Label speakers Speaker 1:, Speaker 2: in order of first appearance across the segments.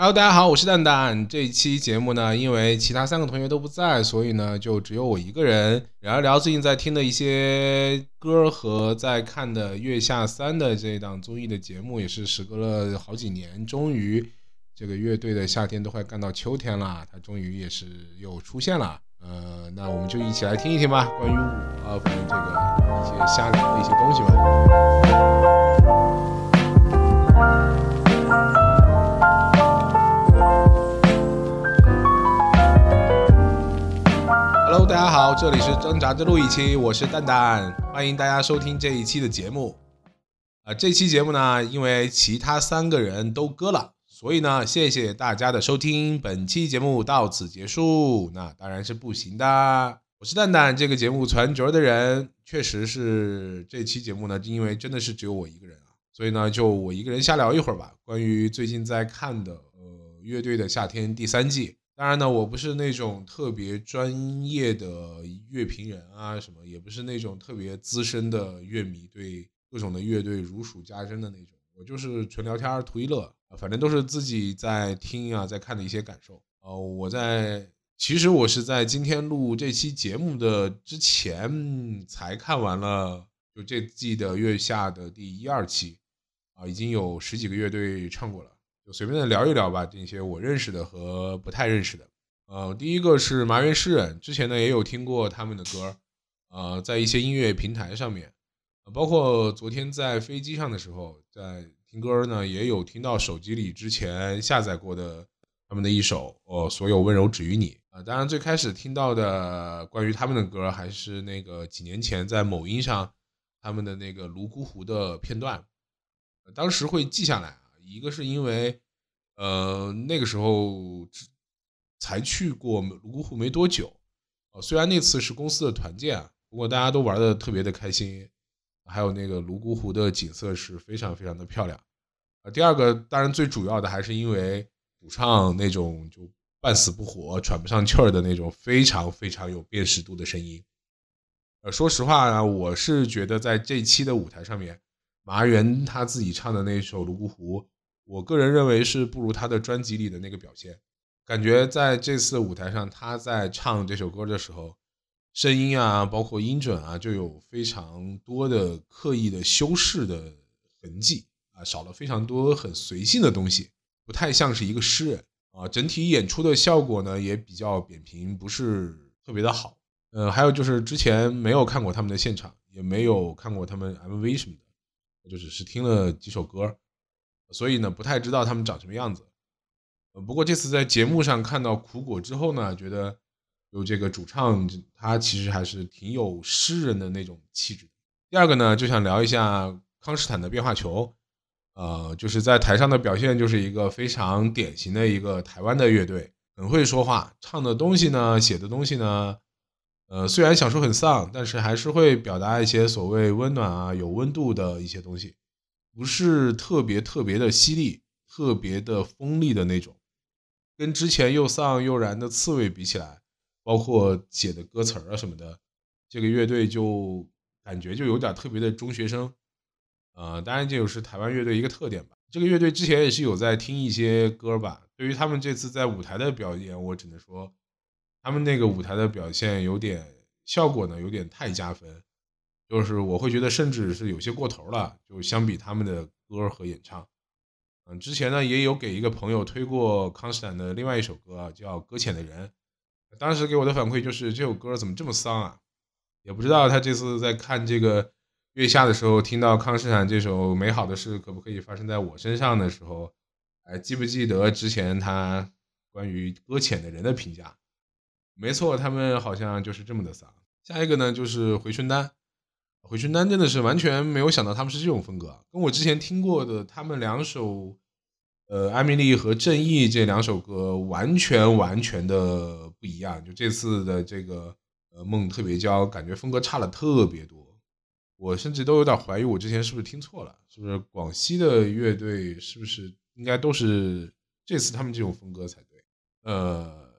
Speaker 1: Hello，大家好，我是蛋蛋。这一期节目呢，因为其他三个同学都不在，所以呢，就只有我一个人聊一聊最近在听的一些歌和在看的《月下三》的这档综艺的节目，也是时隔了好几年，终于这个乐队的夏天都快干到秋天了，它终于也是又出现了。呃，那我们就一起来听一听吧，关于我关于这个一些瞎聊的一些东西吧。这里是挣扎之路一期，我是蛋蛋，欢迎大家收听这一期的节目。啊，这期节目呢，因为其他三个人都割了，所以呢，谢谢大家的收听，本期节目到此结束。那当然是不行的，我是蛋蛋，这个节目传角的人，确实是这期节目呢，因为真的是只有我一个人啊，所以呢，就我一个人瞎聊一会儿吧，关于最近在看的呃乐队的夏天第三季。当然呢，我不是那种特别专业的乐评人啊，什么也不是那种特别资深的乐迷，对各种的乐队如数家珍的那种。我就是纯聊天图一乐反正都是自己在听啊，在看的一些感受。呃，我在其实我是在今天录这期节目的之前才看完了，就这季的月下的第一二期啊，已经有十几个乐队唱过了。就随便的聊一聊吧，这些我认识的和不太认识的。呃，第一个是麻原诗人，之前呢也有听过他们的歌，呃，在一些音乐平台上面，包括昨天在飞机上的时候，在听歌呢，也有听到手机里之前下载过的他们的一首《哦，所有温柔止于你》啊。当然，最开始听到的关于他们的歌，还是那个几年前在某音上他们的那个泸沽湖的片段，当时会记下来。一个是因为，呃，那个时候才去过泸沽湖没多久，呃，虽然那次是公司的团建，不过大家都玩的特别的开心，还有那个泸沽湖的景色是非常非常的漂亮。啊，第二个当然最主要的还是因为主唱那种就半死不活、喘不上气儿的那种非常非常有辨识度的声音。呃，说实话呢，我是觉得在这期的舞台上面，麻原他自己唱的那首《泸沽湖》。我个人认为是不如他的专辑里的那个表现，感觉在这次舞台上，他在唱这首歌的时候，声音啊，包括音准啊，就有非常多的刻意的修饰的痕迹啊，少了非常多很随性的东西，不太像是一个诗人啊。整体演出的效果呢也比较扁平，不是特别的好。呃，还有就是之前没有看过他们的现场，也没有看过他们 MV 什么的，就只是听了几首歌。所以呢，不太知道他们长什么样子。呃，不过这次在节目上看到苦果之后呢，觉得有这个主唱他其实还是挺有诗人的那种气质。第二个呢，就想聊一下康斯坦的变化球。呃，就是在台上的表现就是一个非常典型的一个台湾的乐队，很会说话，唱的东西呢，写的东西呢，呃，虽然想说很丧，但是还是会表达一些所谓温暖啊、有温度的一些东西。不是特别特别的犀利，特别的锋利的那种，跟之前又丧又燃的刺猬比起来，包括写的歌词儿啊什么的，这个乐队就感觉就有点特别的中学生，呃，当然这就是台湾乐队一个特点吧。这个乐队之前也是有在听一些歌吧，对于他们这次在舞台的表演，我只能说，他们那个舞台的表现有点效果呢，有点太加分。就是我会觉得，甚至是有些过头了。就相比他们的歌和演唱，嗯，之前呢也有给一个朋友推过康斯坦的另外一首歌，叫《搁浅的人》。当时给我的反馈就是这首歌怎么这么丧啊？也不知道他这次在看这个月下的时候，听到康斯坦这首《美好的事可不可以发生在我身上》的时候，还记不记得之前他关于搁浅的人的评价？没错，他们好像就是这么的丧。下一个呢就是回春丹。回春丹真的是完全没有想到他们是这种风格，跟我之前听过的他们两首，呃，艾米丽和正义这两首歌完全完全的不一样。就这次的这个呃梦特别娇，感觉风格差了特别多。我甚至都有点怀疑我之前是不是听错了，是不是广西的乐队是不是应该都是这次他们这种风格才对？呃，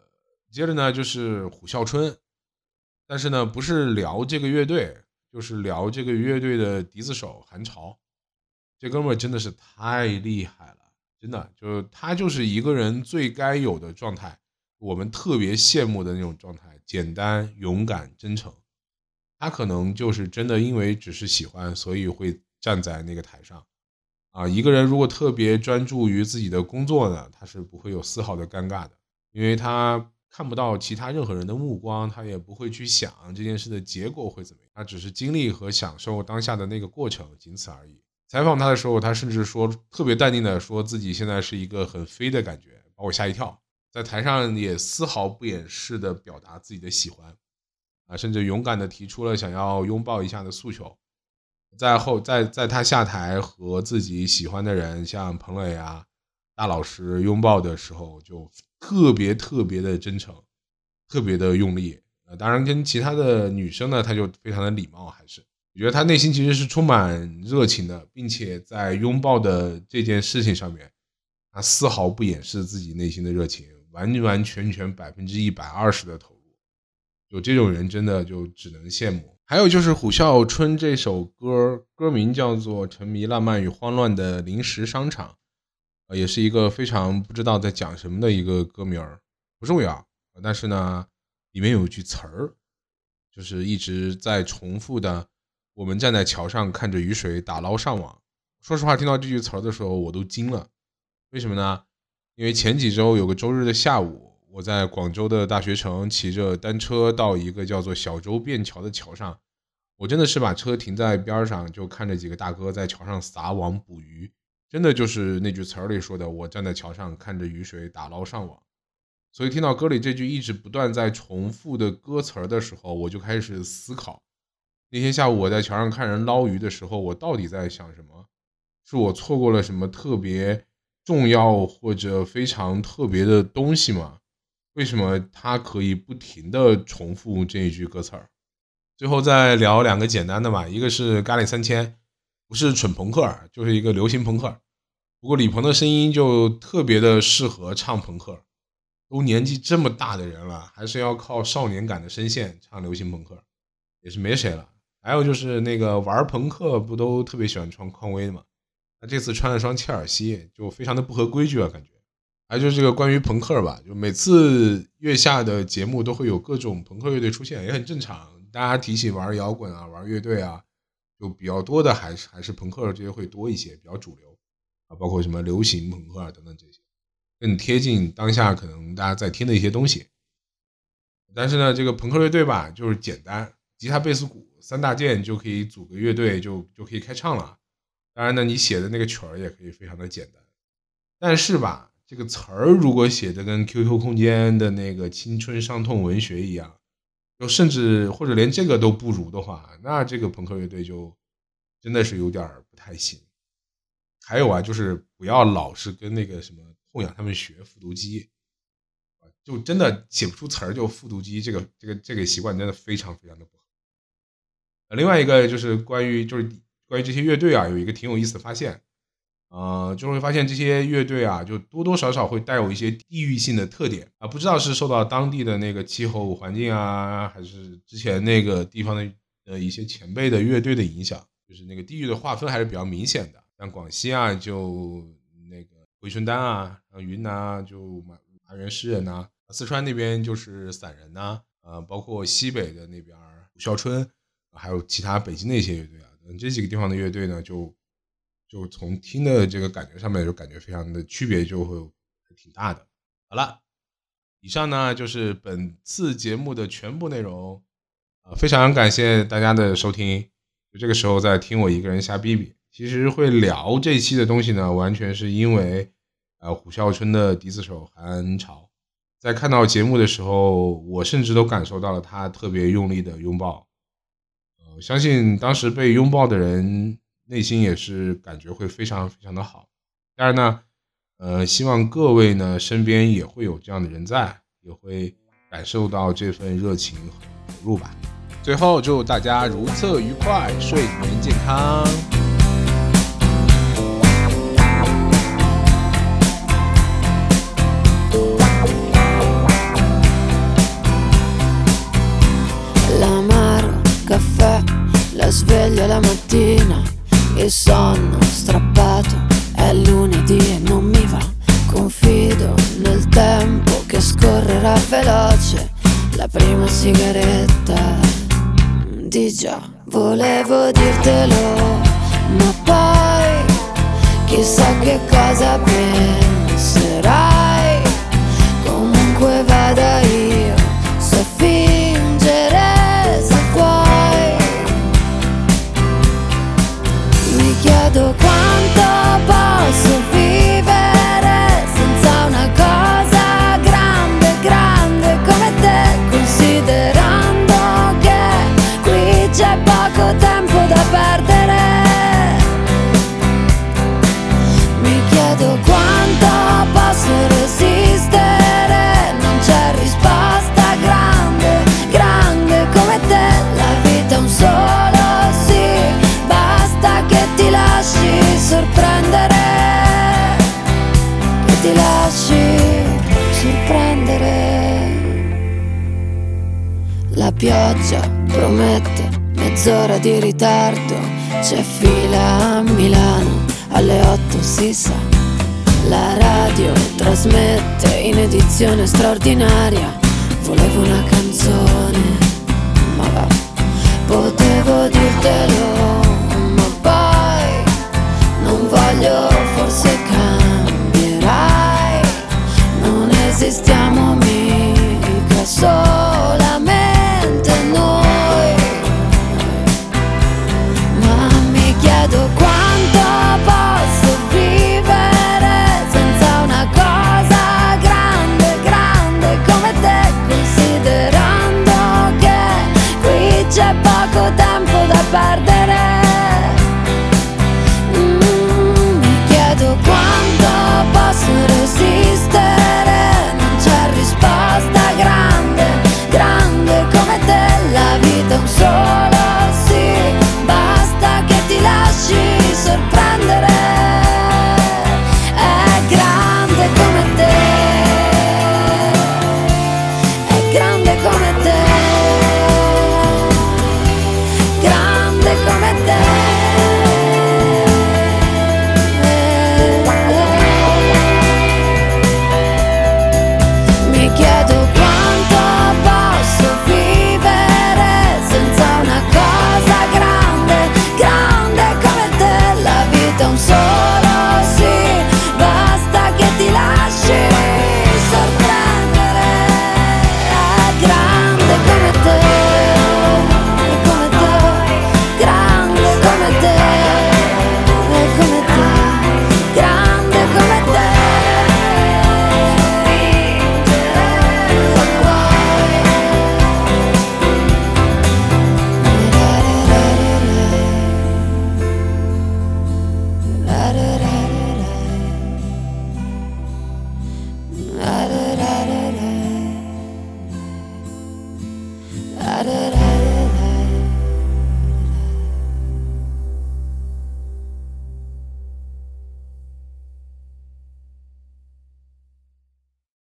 Speaker 1: 接着呢就是虎啸春，但是呢不是聊这个乐队。就是聊这个乐队的笛子手韩潮，这哥们儿真的是太厉害了。真的就是他就是一个人最该有的状态，我们特别羡慕的那种状态，简单、勇敢、真诚。他可能就是真的因为只是喜欢，所以会站在那个台上。啊，一个人如果特别专注于自己的工作呢，他是不会有丝毫的尴尬的，因为他看不到其他任何人的目光，他也不会去想这件事的结果会怎么样，他只是经历和享受当下的那个过程，仅此而已。采访他的时候，他甚至说特别淡定的说自己现在是一个很飞的感觉，把我吓一跳。在台上也丝毫不掩饰的表达自己的喜欢，啊，甚至勇敢的提出了想要拥抱一下的诉求。在后在在他下台和自己喜欢的人，像彭磊啊、大老师拥抱的时候，就特别特别的真诚，特别的用力。呃，当然跟其他的女生呢，她就非常的礼貌，还是。我觉得她内心其实是充满热情的，并且在拥抱的这件事情上面，他丝毫不掩饰自己内心的热情，完完全全百分之一百二十的投入。有这种人真的就只能羡慕。还有就是《虎啸春》这首歌，歌名叫做《沉迷浪漫与慌乱的临时商场》，呃，也是一个非常不知道在讲什么的一个歌名儿，不重要。但是呢，里面有一句词儿，就是一直在重复的。我们站在桥上看着雨水打捞上网。说实话，听到这句词儿的时候，我都惊了。为什么呢？因为前几周有个周日的下午，我在广州的大学城骑着单车到一个叫做小洲便桥的桥上，我真的是把车停在边上，就看着几个大哥在桥上撒网捕鱼。真的就是那句词儿里说的：“我站在桥上看着雨水打捞上网。”所以听到歌里这句一直不断在重复的歌词儿的时候，我就开始思考。那天下午我在桥上看人捞鱼的时候，我到底在想什么？是我错过了什么特别重要或者非常特别的东西吗？为什么他可以不停的重复这一句歌词儿？最后再聊两个简单的吧，一个是咖喱三千，不是蠢朋克，就是一个流行朋克。不过李鹏的声音就特别的适合唱朋克，都年纪这么大的人了，还是要靠少年感的声线唱流行朋克，也是没谁了。还有就是那个玩朋克不都特别喜欢穿匡威的嘛？他这次穿了双切尔西，就非常的不合规矩啊，感觉。还有就是这个关于朋克吧，就每次月下的节目都会有各种朋克乐队出现，也很正常。大家提起玩摇滚啊、玩乐队啊，就比较多的还是还是朋克这些会多一些，比较主流啊，包括什么流行朋克啊等等这些，更贴近当下可能大家在听的一些东西。但是呢，这个朋克乐队吧，就是简单，吉他、贝斯、鼓。三大件就可以组个乐队，就就可以开唱了。当然呢，你写的那个曲儿也可以非常的简单。但是吧，这个词儿如果写的跟 QQ 空间的那个青春伤痛文学一样，就甚至或者连这个都不如的话，那这个朋克乐队就真的是有点不太行。还有啊，就是不要老是跟那个什么痛痒他们学复读机，就真的写不出词儿就复读机，这个这个这个习惯真的非常非常的不好。另外一个就是关于就是关于这些乐队啊，有一个挺有意思的发现，呃，就会发现这些乐队啊，就多多少少会带有一些地域性的特点啊，不知道是受到当地的那个气候环境啊，还是之前那个地方的呃一些前辈的乐队的影响，就是那个地域的划分还是比较明显的。像广西啊，就那个回春丹啊，然后云南啊，就马马原诗人呐，四川那边就是散人呐，呃，包括西北的那边虎啸春。还有其他北京的一些乐队啊，这几个地方的乐队呢，就就从听的这个感觉上面，就感觉非常的区别就会挺大的。好了，以上呢就是本次节目的全部内容呃，非常感谢大家的收听。就这个时候在听我一个人瞎逼逼，其实会聊这期的东西呢，完全是因为呃虎啸春的笛子手韩恩潮，在看到节目的时候，我甚至都感受到了他特别用力的拥抱。呃相信当时被拥抱的人内心也是感觉会非常非常的好。当然呢，呃，希望各位呢身边也会有这样的人在，也会感受到这份热情和投入吧。最后祝大家如厕愉快，睡眠健康。
Speaker 2: sveglia la mattina, il sonno strappato, è lunedì e non mi va il tempo che scorrerà veloce, la prima sigaretta. Di già, volevo dirtelo, ma poi chissà che cosa penserai. Considerando che qui c'è poco tempo da perdere. Mi chiedo quanto posso resistere, non c'è risposta grande, grande come te, la vita è un solo sì, basta che ti lasci sorprendere, che ti lasci sorprendere. La pioggia promette mezz'ora di ritardo, c'è fila a Milano, alle 8 si sa. La radio trasmette in edizione straordinaria, volevo una canzone, ma va, potevo dirtelo, par